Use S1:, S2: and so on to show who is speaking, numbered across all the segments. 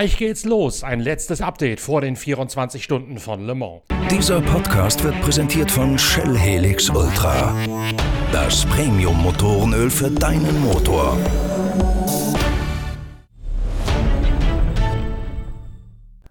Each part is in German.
S1: Gleich geht's los. Ein letztes Update vor den 24 Stunden von Le Mans.
S2: Dieser Podcast wird präsentiert von Shell Helix Ultra. Das Premium-Motorenöl für deinen Motor.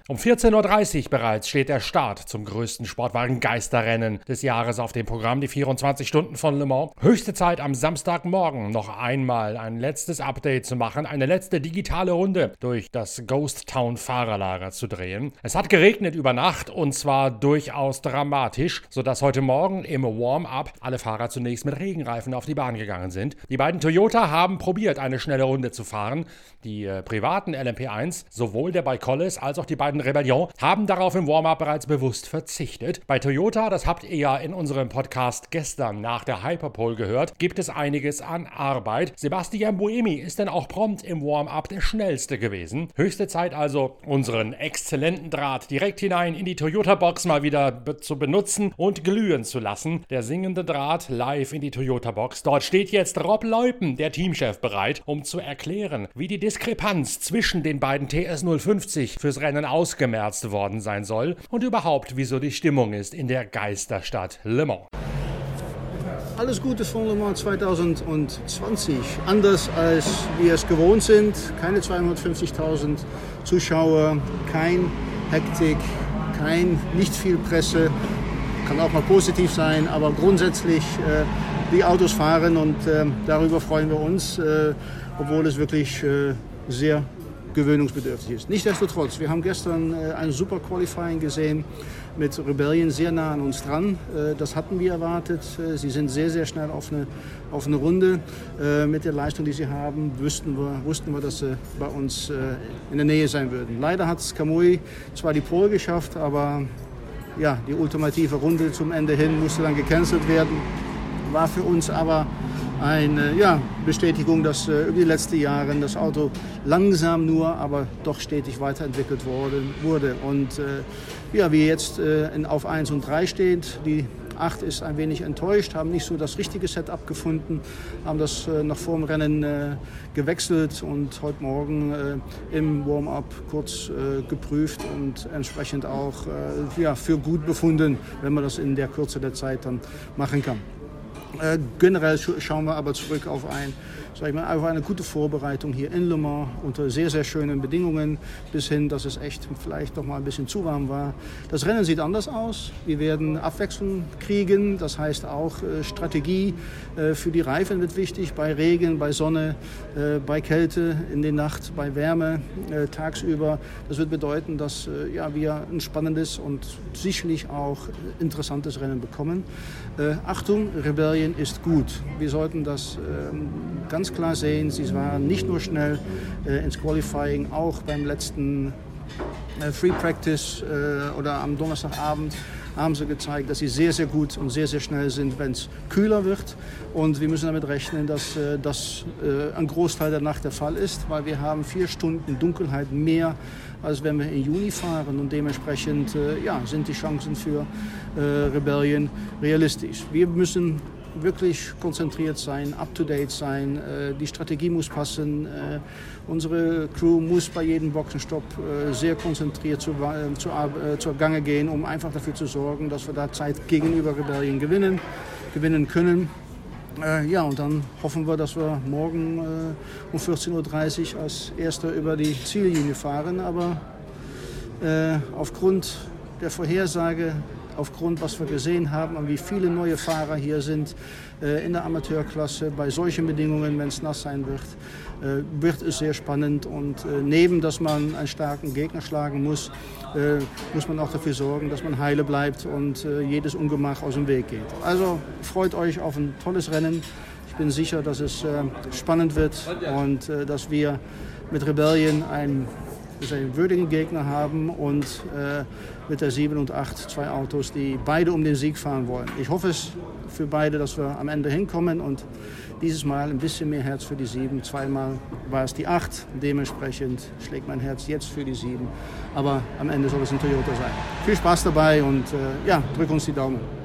S1: Um 14.30 Uhr bereits steht der Start zum größten Sportwagen-Geisterrennen des Jahres auf dem Programm, die 24 Stunden von Le Mans. Höchste Zeit am Samstagmorgen noch einmal ein letztes Update zu machen, eine letzte digitale Runde durch das Ghost Town Fahrerlager zu drehen. Es hat geregnet über Nacht und zwar durchaus dramatisch, sodass heute Morgen im Warm-up alle Fahrer zunächst mit Regenreifen auf die Bahn gegangen sind. Die beiden Toyota haben probiert, eine schnelle Runde zu fahren. Die äh, privaten LMP1, sowohl der bei Collis als auch die beiden Rebellion haben darauf im Warm-up bereits bewusst verzichtet. Bei Toyota, das habt ihr ja in unserem Podcast gestern nach der Hyperpole gehört, gibt es einiges an Arbeit. Sebastian Buemi ist dann auch prompt im Warm-up der schnellste gewesen. Höchste Zeit also, unseren exzellenten Draht direkt hinein in die Toyota-Box mal wieder be zu benutzen und glühen zu lassen. Der singende Draht live in die Toyota-Box. Dort steht jetzt Rob Leupen, der Teamchef, bereit, um zu erklären, wie die Diskrepanz zwischen den beiden TS 050 fürs Rennen aussieht ausgemerzt worden sein soll und überhaupt, wieso die Stimmung ist in der Geisterstadt Le Mans.
S3: Alles Gute von Le Mans 2020. Anders als wir es gewohnt sind. Keine 250.000 Zuschauer, kein Hektik, kein, nicht viel Presse. Kann auch mal positiv sein, aber grundsätzlich äh, die Autos fahren und äh, darüber freuen wir uns, äh, obwohl es wirklich äh, sehr gewöhnungsbedürftig ist. Nichtsdestotrotz, wir haben gestern äh, ein super Qualifying gesehen mit Rebellion sehr nah an uns dran. Äh, das hatten wir erwartet. Äh, sie sind sehr, sehr schnell auf eine, auf eine Runde. Mit der Leistung, die sie haben, wussten wir, wussten wir, dass sie bei uns in der Nähe sein würden. Leider hat Kamui zwar die Pole geschafft, aber ja, die ultimative Runde zum Ende hin musste dann gecancelt werden. War für uns aber eine ja, Bestätigung, dass äh, über die letzten Jahre das Auto langsam nur, aber doch stetig weiterentwickelt worden, wurde. Und äh, ja, wie jetzt äh, in, auf 1 und 3 steht, die 8 ist ein wenig enttäuscht, haben nicht so das richtige Setup gefunden, haben das äh, noch vor dem Rennen äh, gewechselt und heute Morgen äh, im Warm-up kurz äh, geprüft und entsprechend auch äh, ja, für gut befunden, wenn man das in der Kürze der Zeit dann machen kann. Äh, generell schauen wir aber zurück auf, ein, sag ich mal, auf eine gute Vorbereitung hier in Le Mans unter sehr, sehr schönen Bedingungen, bis hin, dass es echt vielleicht doch mal ein bisschen zu warm war. Das Rennen sieht anders aus. Wir werden Abwechslung kriegen, das heißt auch äh, Strategie äh, für die Reifen wird wichtig, bei Regen, bei Sonne, äh, bei Kälte, in der Nacht, bei Wärme, tagsüber. Das wird bedeuten, dass ja, wir ein spannendes und sicherlich auch interessantes Rennen bekommen. Achtung, Rebellion ist gut. Wir sollten das ähm, ganz klar sehen. Sie waren nicht nur schnell äh, ins Qualifying, auch beim letzten äh, Free Practice äh, oder am Donnerstagabend haben sie gezeigt, dass sie sehr, sehr gut und sehr, sehr schnell sind, wenn es kühler wird. Und wir müssen damit rechnen, dass äh, das äh, ein Großteil der Nacht der Fall ist, weil wir haben vier Stunden Dunkelheit mehr, als wenn wir im Juni fahren. Und dementsprechend äh, ja, sind die Chancen für Rebellion realistisch. Wir müssen wirklich konzentriert sein, up-to-date sein. Äh, die Strategie muss passen. Äh, unsere Crew muss bei jedem Boxenstopp äh, sehr konzentriert zu, zu, zur Gange gehen, um einfach dafür zu sorgen, dass wir da Zeit gegenüber Rebellion gewinnen, gewinnen können. ja, und dann hoffen wir, dass wir morgen um 14.30 Uhr als Erster über die Ziellinie fahren. Aber aufgrund der Vorhersage aufgrund, was wir gesehen haben und wie viele neue Fahrer hier sind äh, in der Amateurklasse. Bei solchen Bedingungen, wenn es nass sein wird, äh, wird es sehr spannend. Und äh, neben, dass man einen starken Gegner schlagen muss, äh, muss man auch dafür sorgen, dass man heile bleibt und äh, jedes Ungemach aus dem Weg geht. Also freut euch auf ein tolles Rennen. Ich bin sicher, dass es äh, spannend wird und dass wir mit Rebellion einen einen würdigen Gegner haben und äh, mit der 7 und 8 zwei Autos, die beide um den Sieg fahren wollen. Ich hoffe es für beide, dass wir am Ende hinkommen und dieses Mal ein bisschen mehr Herz für die 7. Zweimal war es die 8. Dementsprechend schlägt mein Herz jetzt für die 7. Aber am Ende soll es ein Toyota sein. Viel Spaß dabei und äh, ja, drück uns die Daumen.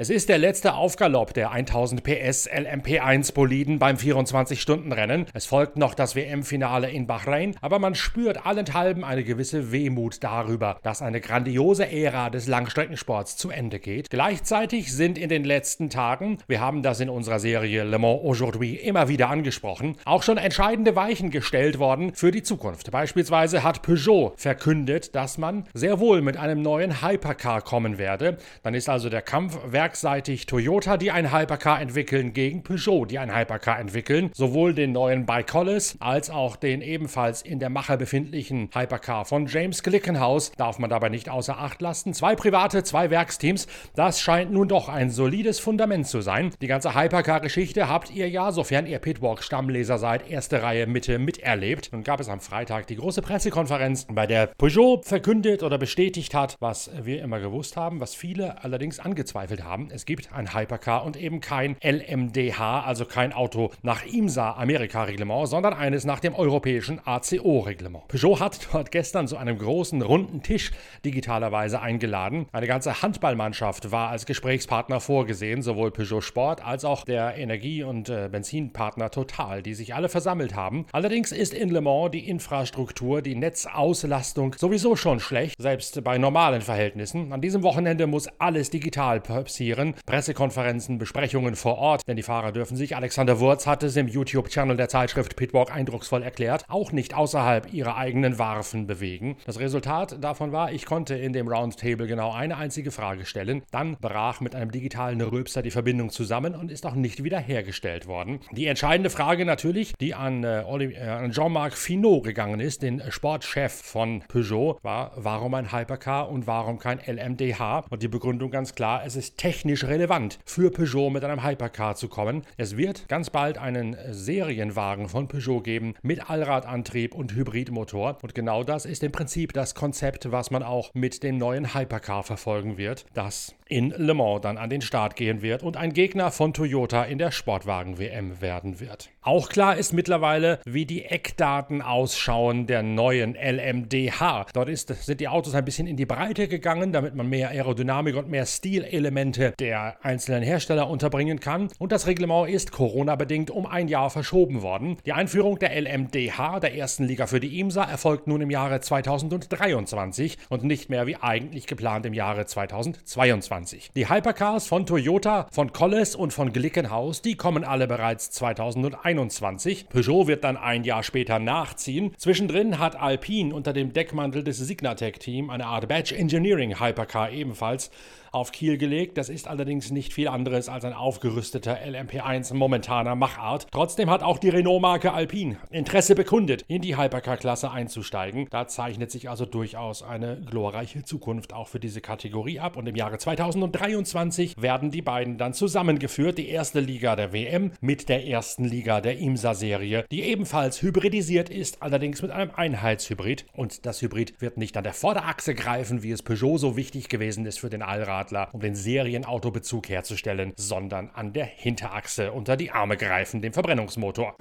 S1: Es ist der letzte Aufgalopp der 1000 PS LMP1 Boliden beim 24-Stunden-Rennen. Es folgt noch das WM-Finale in Bahrain, aber man spürt allenthalben eine gewisse Wehmut darüber, dass eine grandiose Ära des Langstreckensports zu Ende geht. Gleichzeitig sind in den letzten Tagen, wir haben das in unserer Serie Le Mans Aujourd'hui immer wieder angesprochen, auch schon entscheidende Weichen gestellt worden für die Zukunft. Beispielsweise hat Peugeot verkündet, dass man sehr wohl mit einem neuen Hypercar kommen werde. Dann ist also der Kampf werkseitig Toyota, die ein Hypercar entwickeln, gegen Peugeot, die ein Hypercar entwickeln. Sowohl den neuen Bicolis als auch den ebenfalls in der Mache befindlichen Hypercar von James Glickenhaus darf man dabei nicht außer Acht lassen. Zwei private, zwei Werksteams, das scheint nun doch ein solides Fundament zu sein. Die ganze Hypercar-Geschichte habt ihr ja, sofern ihr Pitwalk-Stammleser seid, erste Reihe Mitte miterlebt. Nun gab es am Freitag die große Pressekonferenz, bei der Peugeot verkündet oder bestätigt hat, was wir immer gewusst haben, was viele allerdings angezweifelt haben. Es gibt ein Hypercar und eben kein LMDH, also kein Auto nach IMSA Amerika-Reglement, sondern eines nach dem europäischen ACO-Reglement. Peugeot hat dort gestern zu einem großen runden Tisch digitalerweise eingeladen. Eine ganze Handballmannschaft war als Gesprächspartner vorgesehen, sowohl Peugeot Sport als auch der Energie- und äh, Benzinpartner Total, die sich alle versammelt haben. Allerdings ist in Le Mans die Infrastruktur, die Netzauslastung sowieso schon schlecht, selbst bei normalen Verhältnissen. An diesem Wochenende muss alles digital passieren. Pressekonferenzen, Besprechungen vor Ort, denn die Fahrer dürfen sich, Alexander Wurz hat es im YouTube-Channel der Zeitschrift Pitwalk eindrucksvoll erklärt, auch nicht außerhalb ihrer eigenen Warfen bewegen. Das Resultat davon war, ich konnte in dem Roundtable genau eine einzige Frage stellen. Dann brach mit einem digitalen Rülpser die Verbindung zusammen und ist auch nicht wiederhergestellt worden. Die entscheidende Frage natürlich, die an, äh, äh Jean-Marc Finot gegangen ist, den Sportchef von Peugeot, war, warum ein Hypercar und warum kein LMDH? Und die Begründung ganz klar, es ist technisch relevant für Peugeot mit einem Hypercar zu kommen. Es wird ganz bald einen Serienwagen von Peugeot geben mit Allradantrieb und Hybridmotor. Und genau das ist im Prinzip das Konzept, was man auch mit dem neuen Hypercar verfolgen wird, das in Le Mans dann an den Start gehen wird und ein Gegner von Toyota in der Sportwagen-WM werden wird. Auch klar ist mittlerweile, wie die Eckdaten ausschauen der neuen LMDH. Dort ist, sind die Autos ein bisschen in die Breite gegangen, damit man mehr Aerodynamik und mehr Stilelemente der einzelnen Hersteller unterbringen kann. Und das Reglement ist Corona-bedingt um ein Jahr verschoben worden. Die Einführung der LMDH, der ersten Liga für die IMSA, erfolgt nun im Jahre 2023 und nicht mehr wie eigentlich geplant im Jahre 2022. Die Hypercars von Toyota, von Colles und von Glickenhaus, die kommen alle bereits 2021. 2021. Peugeot wird dann ein Jahr später nachziehen. Zwischendrin hat Alpine unter dem Deckmantel des Signatec-Team eine Art Badge Engineering Hypercar ebenfalls auf Kiel gelegt. Das ist allerdings nicht viel anderes als ein aufgerüsteter LMP1 momentaner Machart. Trotzdem hat auch die Renault-Marke Alpine Interesse bekundet, in die Hypercar-Klasse einzusteigen. Da zeichnet sich also durchaus eine glorreiche Zukunft auch für diese Kategorie ab. Und im Jahre 2023 werden die beiden dann zusammengeführt. Die erste Liga der WM mit der ersten Liga der IMSA-Serie, die ebenfalls hybridisiert ist, allerdings mit einem Einheitshybrid. Und das Hybrid wird nicht an der Vorderachse greifen, wie es Peugeot so wichtig gewesen ist für den Allrad Radler, um den Serienautobezug herzustellen, sondern an der Hinterachse unter die Arme greifen, dem Verbrennungsmotor.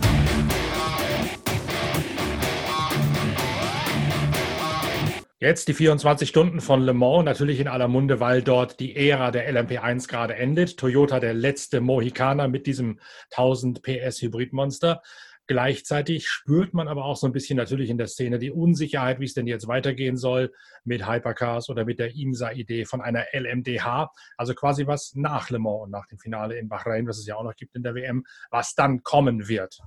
S1: Jetzt die 24 Stunden von Le Mans, natürlich in aller Munde, weil dort die Ära der LMP1 gerade endet. Toyota der letzte Mohikaner mit diesem 1000 PS Hybridmonster. Gleichzeitig spürt man aber auch so ein bisschen natürlich in der Szene die Unsicherheit, wie es denn jetzt weitergehen soll mit Hypercars oder mit der IMSA-Idee von einer LMDH, also quasi was nach Le Mans und nach dem Finale in Bahrain, was es ja auch noch gibt in der WM, was dann kommen wird.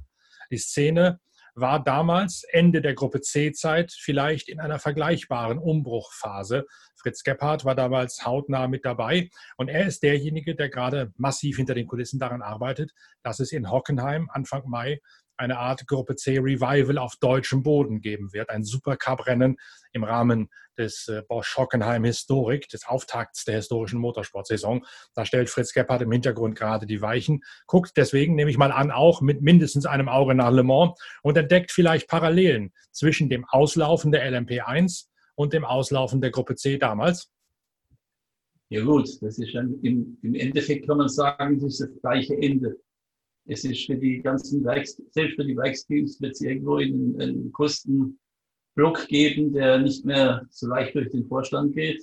S1: Die Szene war damals Ende der Gruppe C-Zeit vielleicht in einer vergleichbaren Umbruchphase. Fritz Gebhardt war damals hautnah mit dabei und er ist derjenige, der gerade massiv hinter den Kulissen daran arbeitet, dass es in Hockenheim Anfang Mai eine Art Gruppe C Revival auf deutschem Boden geben wird. Ein Supercup-Rennen im Rahmen des äh, Bosch Hockenheim Historik, des Auftakts der historischen Motorsportsaison. Da stellt Fritz Gebhardt im Hintergrund gerade die Weichen, guckt deswegen, nehme ich mal an, auch mit mindestens einem Auge nach Le Mans und entdeckt vielleicht Parallelen zwischen dem Auslaufen der LMP1 und dem Auslaufen der Gruppe C damals.
S4: Ja gut, das ist im, im Endeffekt kann man sagen, das ist das gleiche Ende es ist für die ganzen Werks, selbst für die Werksteams wird es irgendwo einen, einen Kostenblock geben, der nicht mehr so leicht durch den Vorstand geht.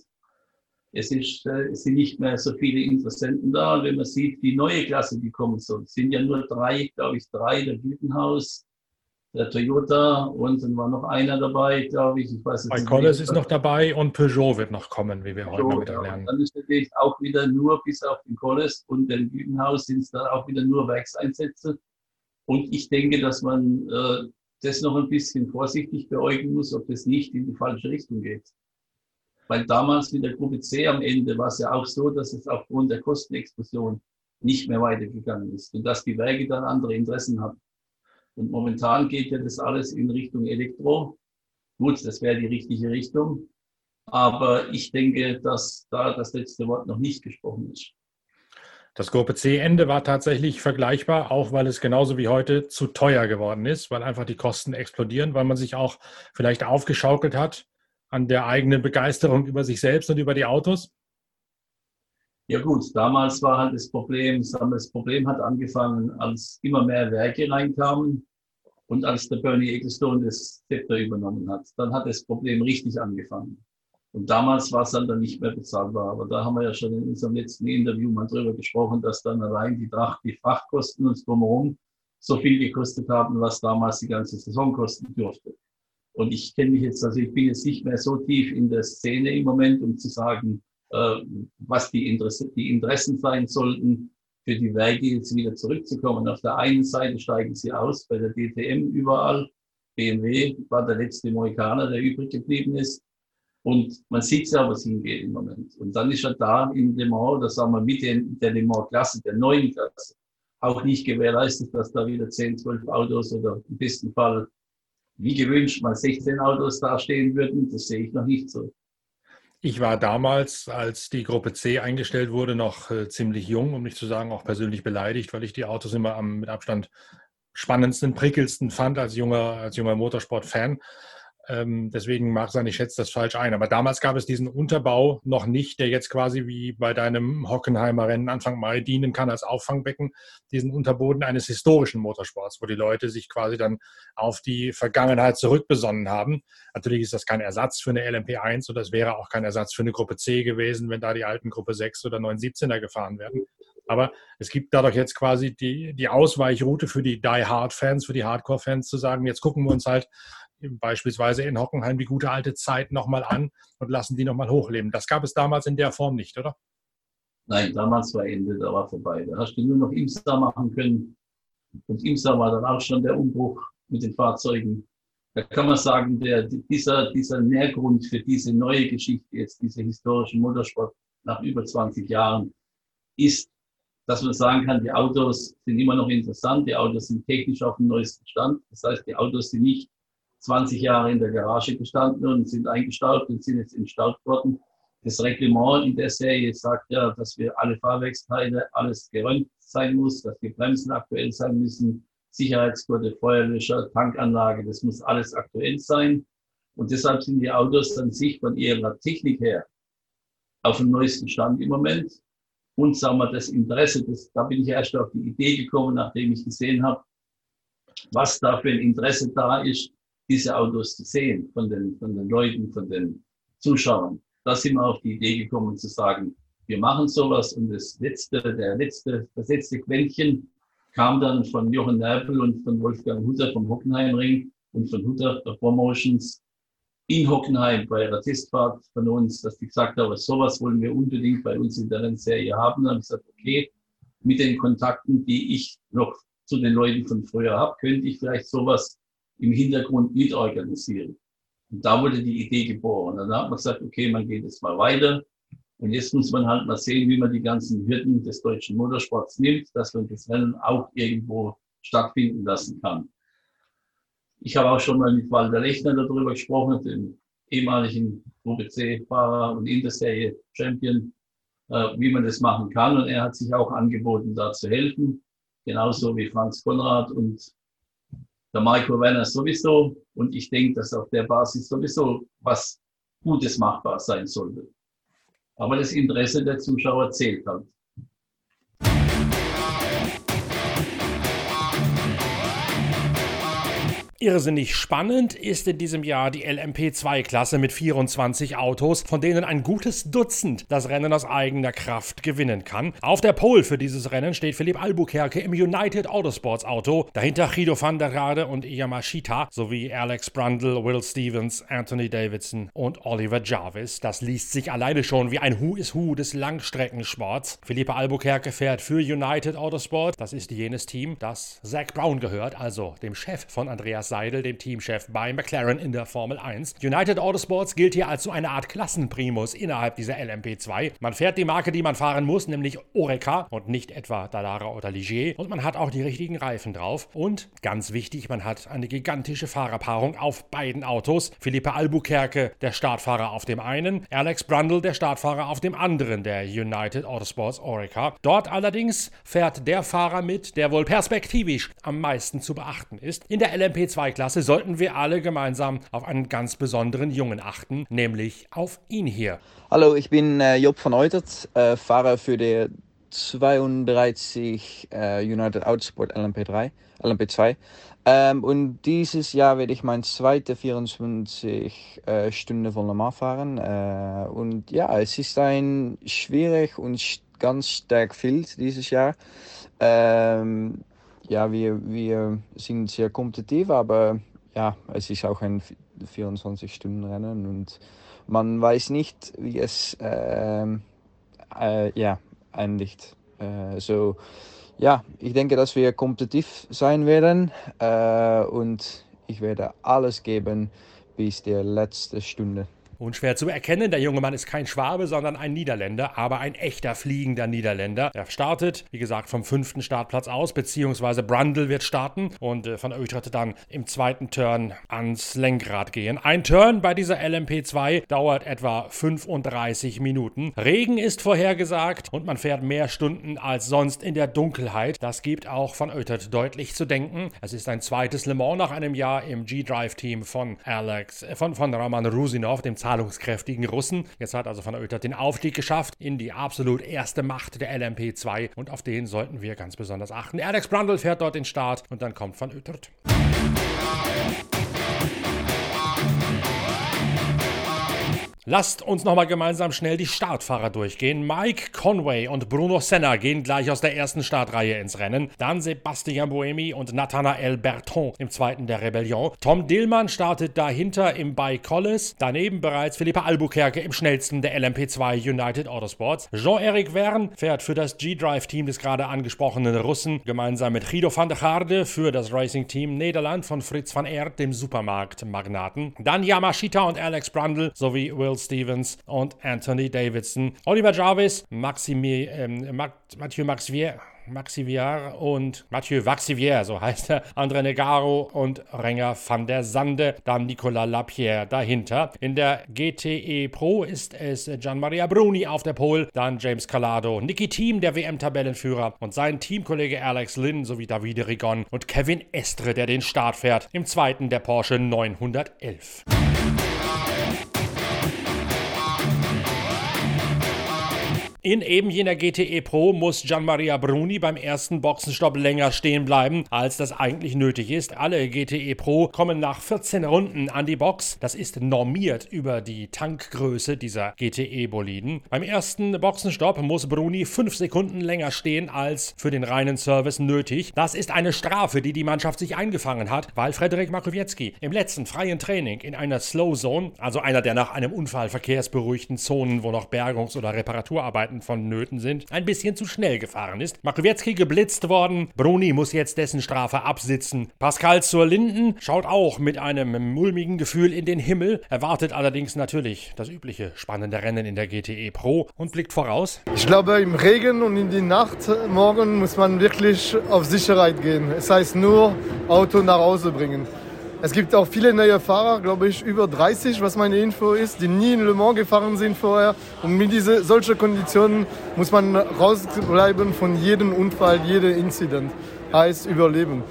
S4: es, ist, äh, es sind nicht mehr so viele Interessenten da. Und wenn man sieht, die neue Klasse, die kommen soll, sind ja nur drei, glaube ich, drei, der Gütenhaus, der Toyota und dann war noch einer dabei, glaube ich. ich weiß
S5: Bei Collis ist noch dabei und Peugeot wird noch kommen, wie wir Peugeot, heute wieder lernen.
S4: Dann ist natürlich auch wieder nur bis auf den Collis und den Gütenhaus sind es dann auch wieder nur Werkseinsätze. Und ich denke, dass man äh, das noch ein bisschen vorsichtig beäugen muss, ob das nicht in die falsche Richtung geht. Weil damals mit der Gruppe C am Ende war es ja auch so, dass es aufgrund der Kostenexplosion nicht mehr weitergegangen ist und dass die Werke dann andere Interessen hatten. Und momentan geht ja das alles in Richtung Elektro. Gut, das wäre die richtige Richtung. Aber ich denke, dass da das letzte Wort noch nicht gesprochen ist.
S5: Das Gruppe C-Ende war tatsächlich vergleichbar, auch weil es genauso wie heute zu teuer geworden ist, weil einfach die Kosten explodieren, weil man sich auch vielleicht aufgeschaukelt hat an der eigenen Begeisterung über sich selbst und über die Autos?
S4: Ja gut, damals war halt das Problem, das Problem hat angefangen, als immer mehr Werke reinkamen und als der Bernie Ecclestone das Zepter übernommen hat. Dann hat das Problem richtig angefangen. Und damals war es dann, dann nicht mehr bezahlbar. Aber da haben wir ja schon in unserem letzten Interview mal drüber gesprochen, dass dann allein die, Tracht, die Frachtkosten und drumherum so viel gekostet haben, was damals die ganze Saison kosten dürfte. Und ich kenne mich jetzt, also ich bin jetzt nicht mehr so tief in der Szene im Moment, um zu sagen, was die, Interesse, die Interessen sein sollten, für die Werke jetzt wieder zurückzukommen. Auf der einen Seite steigen sie aus, bei der DTM überall. BMW war der letzte Mohikaner, der übrig geblieben ist. Und man sieht ja, was hingeht im Moment. Und dann ist er da in Le Mans, das sagen wir mit der Le Mans-Klasse, der neuen Klasse, auch nicht gewährleistet, dass da wieder 10, 12 Autos oder im besten Fall wie gewünscht mal 16 Autos dastehen würden. Das sehe ich noch nicht so.
S5: Ich war damals, als die Gruppe C eingestellt wurde, noch äh, ziemlich jung, um nicht zu sagen auch persönlich beleidigt, weil ich die Autos immer am mit Abstand spannendsten, prickelsten fand als junger, als junger Motorsport-Fan. Ähm, deswegen mag sein, ich schätze das falsch ein. Aber damals gab es diesen Unterbau noch nicht, der jetzt quasi wie bei deinem Hockenheimer Rennen Anfang Mai dienen kann als Auffangbecken, diesen Unterboden eines historischen Motorsports, wo die Leute sich quasi dann auf die Vergangenheit zurückbesonnen haben. Natürlich ist das kein Ersatz für eine LMP1 und das wäre auch kein Ersatz für eine Gruppe C gewesen, wenn da die alten Gruppe 6 oder 917er gefahren werden. Aber es gibt dadurch jetzt quasi die, die Ausweichroute für die Die-Hard-Fans, für die Hardcore-Fans zu sagen, jetzt gucken wir uns halt beispielsweise in Hockenheim die gute alte Zeit nochmal an und lassen die nochmal hochleben. Das gab es damals in der Form nicht, oder?
S4: Nein, damals war Ende, da war vorbei. Da hast du nur noch Imstar machen können. Und Imstar war dann auch schon der Umbruch mit den Fahrzeugen. Da kann man sagen, der, dieser, dieser Nährgrund für diese neue Geschichte, jetzt diese historische Motorsport nach über 20 Jahren, ist, dass man sagen kann, die Autos sind immer noch interessant, die Autos sind technisch auf dem neuesten Stand. Das heißt, die Autos sind nicht 20 Jahre in der Garage gestanden und sind eingestaubt und sind jetzt instaubt worden. Das Reglement in der Serie sagt ja, dass wir alle Fahrwerksteile, alles geräumt sein muss, dass die Bremsen aktuell sein müssen, Sicherheitsgurte, Feuerlöscher, Tankanlage, das muss alles aktuell sein. Und deshalb sind die Autos an sich von ihrer Technik her auf dem neuesten Stand im Moment. Und sagen wir, das Interesse, das, da bin ich erst auf die Idee gekommen, nachdem ich gesehen habe, was da für ein Interesse da ist, diese Autos zu sehen von den, von den Leuten, von den Zuschauern. Da sind wir auf die Idee gekommen zu sagen, wir machen sowas und das letzte, der letzte, das letzte Quäntchen kam dann von Jochen Nerpel und von Wolfgang Hutter vom Hockenheimring und von Hutter Promotions in Hockenheim bei der Testfahrt von uns, dass die gesagt haben, sowas wollen wir unbedingt bei uns in der Rennserie haben. Dann habe gesagt, okay, mit den Kontakten, die ich noch zu den Leuten von früher habe, könnte ich vielleicht sowas im Hintergrund mitorganisieren. Und da wurde die Idee geboren. Und dann hat man gesagt, okay, man geht jetzt mal weiter. Und jetzt muss man halt mal sehen, wie man die ganzen Hürden des deutschen Motorsports nimmt, dass man das Rennen auch irgendwo stattfinden lassen kann. Ich habe auch schon mal mit Walter Lechner darüber gesprochen, dem ehemaligen Gruppe C-Fahrer und Interserie Champion, äh, wie man das machen kann. Und er hat sich auch angeboten, da zu helfen. Genauso wie Franz Konrad und der Marco Werner sowieso. Und ich denke, dass auf der Basis sowieso was Gutes machbar sein sollte. Aber das Interesse der Zuschauer zählt halt.
S1: Irrsinnig spannend ist in diesem Jahr die LMP2-Klasse mit 24 Autos, von denen ein gutes Dutzend das Rennen aus eigener Kraft gewinnen kann. Auf der Pole für dieses Rennen steht Philipp Albuquerque im United Autosports Auto, dahinter Guido van der Rade und Yamashita sowie Alex Brundle, Will Stevens, Anthony Davidson und Oliver Jarvis. Das liest sich alleine schon wie ein Who is Who des Langstreckensports. Philippe Albuquerque fährt für United Autosport, das ist jenes Team, das Zach Brown gehört, also dem Chef von Andreas Seidel, dem Teamchef bei McLaren in der Formel 1. United Autosports gilt hier als so eine Art Klassenprimus innerhalb dieser LMP2. Man fährt die Marke, die man fahren muss, nämlich Oreca und nicht etwa Dallara oder Ligier. Und man hat auch die richtigen Reifen drauf. Und ganz wichtig, man hat eine gigantische Fahrerpaarung auf beiden Autos. Philippe Albuquerque, der Startfahrer auf dem einen, Alex Brundle, der Startfahrer auf dem anderen der United Autosports Oreca. Dort allerdings fährt der Fahrer mit, der wohl perspektivisch am meisten zu beachten ist. In der LMP2 2-Klasse sollten wir alle gemeinsam auf einen ganz besonderen Jungen achten, nämlich auf ihn hier.
S6: Hallo, ich bin äh, Job van Eutert, äh, Fahrer für die 32 äh, United Autosport LMP3, LMP2. Ähm, und dieses Jahr werde ich mein zweite 24 äh, Stunden von Le Mans fahren. Äh, und ja, es ist ein schwierig und ganz stark Feld dieses Jahr. Ähm, ja, wir, wir sind sehr kompetitiv, aber ja, es ist auch ein 24-Stunden-Rennen und man weiß nicht, wie es äh, äh, ja, endigt. Äh, so, ja, ich denke, dass wir kompetitiv sein werden äh, und ich werde alles geben bis der letzte Stunde.
S1: Unschwer zu erkennen, der junge Mann ist kein Schwabe, sondern ein Niederländer, aber ein echter fliegender Niederländer. Er startet, wie gesagt, vom fünften Startplatz aus, beziehungsweise Brundle wird starten und äh, Van Utrecht dann im zweiten Turn ans Lenkrad gehen. Ein Turn bei dieser LMP2 dauert etwa 35 Minuten. Regen ist vorhergesagt und man fährt mehr Stunden als sonst in der Dunkelheit. Das gibt auch Van Utrecht deutlich zu denken. Es ist ein zweites Le Mans nach einem Jahr im G-Drive-Team von Alex, äh, von, von Roman Rusinov, dem zahlungskräftigen Russen. Jetzt hat also Van Oetert den Aufstieg geschafft in die absolut erste Macht der LMP2 und auf den sollten wir ganz besonders achten. Alex Brundle fährt dort den Start und dann kommt Van Oetert. Lasst uns nochmal gemeinsam schnell die Startfahrer durchgehen. Mike Conway und Bruno Senna gehen gleich aus der ersten Startreihe ins Rennen. Dann Sebastian Buemi und Nathanael Berton im zweiten der Rebellion. Tom Dillmann startet dahinter im Bay Collis. Daneben bereits Philippa Albuquerque im schnellsten der LMP2 United Autosports. Jean-Eric Verne fährt für das G-Drive-Team des gerade angesprochenen Russen gemeinsam mit Guido van der Garde für das Racing-Team Nederland von Fritz van Erd, dem Supermarktmagnaten. Dann Yamashita und Alex Brundle sowie Will Stevens und Anthony Davidson. Oliver Jarvis, Maximi, ähm, Mathieu Maxivier. Und Mathieu Vaxivier, so heißt er, André Negaro und Renger van der Sande, dann Nicolas Lapierre dahinter. In der GTE Pro ist es Gian Maria Bruni auf der Pole, dann James Calado, Nicky Thiem, der WM-Tabellenführer und sein Teamkollege Alex Lynn sowie Davide Rigon und Kevin Estre, der den Start fährt, im zweiten der Porsche 911. In eben jener GTE Pro muss Gianmaria Bruni beim ersten Boxenstopp länger stehen bleiben, als das eigentlich nötig ist. Alle GTE Pro kommen nach 14 Runden an die Box. Das ist normiert über die Tankgröße dieser GTE-Boliden. Beim ersten Boxenstopp muss Bruni 5 Sekunden länger stehen als für den reinen Service nötig. Das ist eine Strafe, die die Mannschaft sich eingefangen hat, weil Frederik Makowiecki im letzten freien Training in einer Slow Zone, also einer der nach einem Unfall verkehrsberuhigten Zonen, wo noch Bergungs- oder Reparaturarbeiten Zeiten vonnöten sind, ein bisschen zu schnell gefahren ist. Makowiecki geblitzt worden. Bruni muss jetzt dessen Strafe absitzen. Pascal zur Linden schaut auch mit einem mulmigen Gefühl in den Himmel, erwartet allerdings natürlich das übliche spannende Rennen in der GTE Pro und blickt voraus.
S7: Ich glaube, im Regen und in die Nacht morgen muss man wirklich auf Sicherheit gehen. Es heißt nur Auto nach Hause bringen. Es gibt auch viele neue Fahrer, glaube ich, über 30, was meine Info ist, die nie in Le Mans gefahren sind vorher. Und mit diese, solchen Konditionen muss man rausbleiben von jedem Unfall, jedem Incident. Heißt überleben.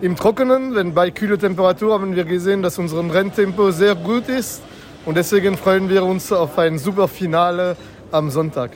S7: Im Trockenen, wenn bei kühler Temperatur, haben wir gesehen, dass unser Renntempo sehr gut ist. Und deswegen freuen wir uns auf ein super Finale am Sonntag.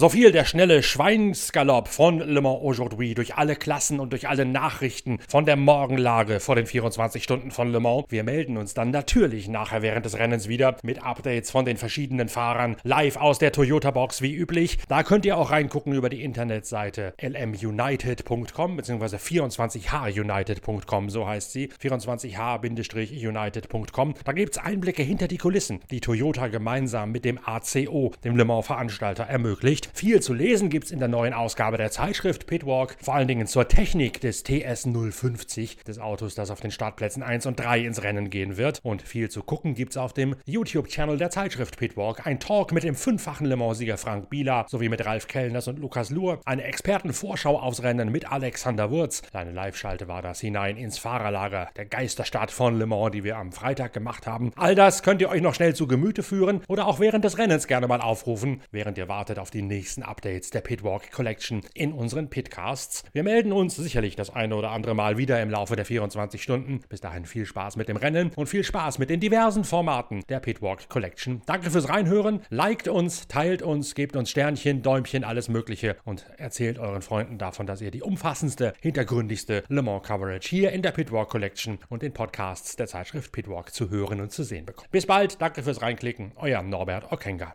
S1: So viel der schnelle Schweinsgalopp von Le Mans Aujourd'hui durch alle Klassen und durch alle Nachrichten von der Morgenlage vor den 24 Stunden von Le Mans. Wir melden uns dann natürlich nachher während des Rennens wieder mit Updates von den verschiedenen Fahrern live aus der Toyota Box wie üblich. Da könnt ihr auch reingucken über die Internetseite lmunited.com bzw. 24hunited.com, so heißt sie. 24h-united.com. Da gibt es Einblicke hinter die Kulissen, die Toyota gemeinsam mit dem ACO, dem Le Mans Veranstalter, ermöglicht. Viel zu lesen gibt es in der neuen Ausgabe der Zeitschrift Pitwalk, vor allen Dingen zur Technik des TS 050, des Autos, das auf den Startplätzen 1 und 3 ins Rennen gehen wird. Und viel zu gucken gibt es auf dem YouTube-Channel der Zeitschrift Pitwalk. Ein Talk mit dem fünffachen Le Mans-Sieger Frank Bieler sowie mit Ralf Kellners und Lukas Luhr. Eine Expertenvorschau aufs Rennen mit Alexander Wurz. Eine Live-Schalte war das hinein ins Fahrerlager der Geisterstadt von Le Mans, die wir am Freitag gemacht haben. All das könnt ihr euch noch schnell zu Gemüte führen oder auch während des Rennens gerne mal aufrufen, während ihr wartet auf die nächste nächsten Updates der Pitwalk Collection in unseren Pitcasts. Wir melden uns sicherlich das eine oder andere Mal wieder im Laufe der 24 Stunden. Bis dahin viel Spaß mit dem Rennen und viel Spaß mit den diversen Formaten der Pitwalk Collection. Danke fürs Reinhören. Liked uns, teilt uns, gebt uns Sternchen, Däumchen, alles Mögliche und erzählt euren Freunden davon, dass ihr die umfassendste, hintergründigste Le Mans Coverage hier in der Pitwalk Collection und den Podcasts der Zeitschrift Pitwalk zu hören und zu sehen bekommt. Bis bald, danke fürs Reinklicken. Euer Norbert Okenga.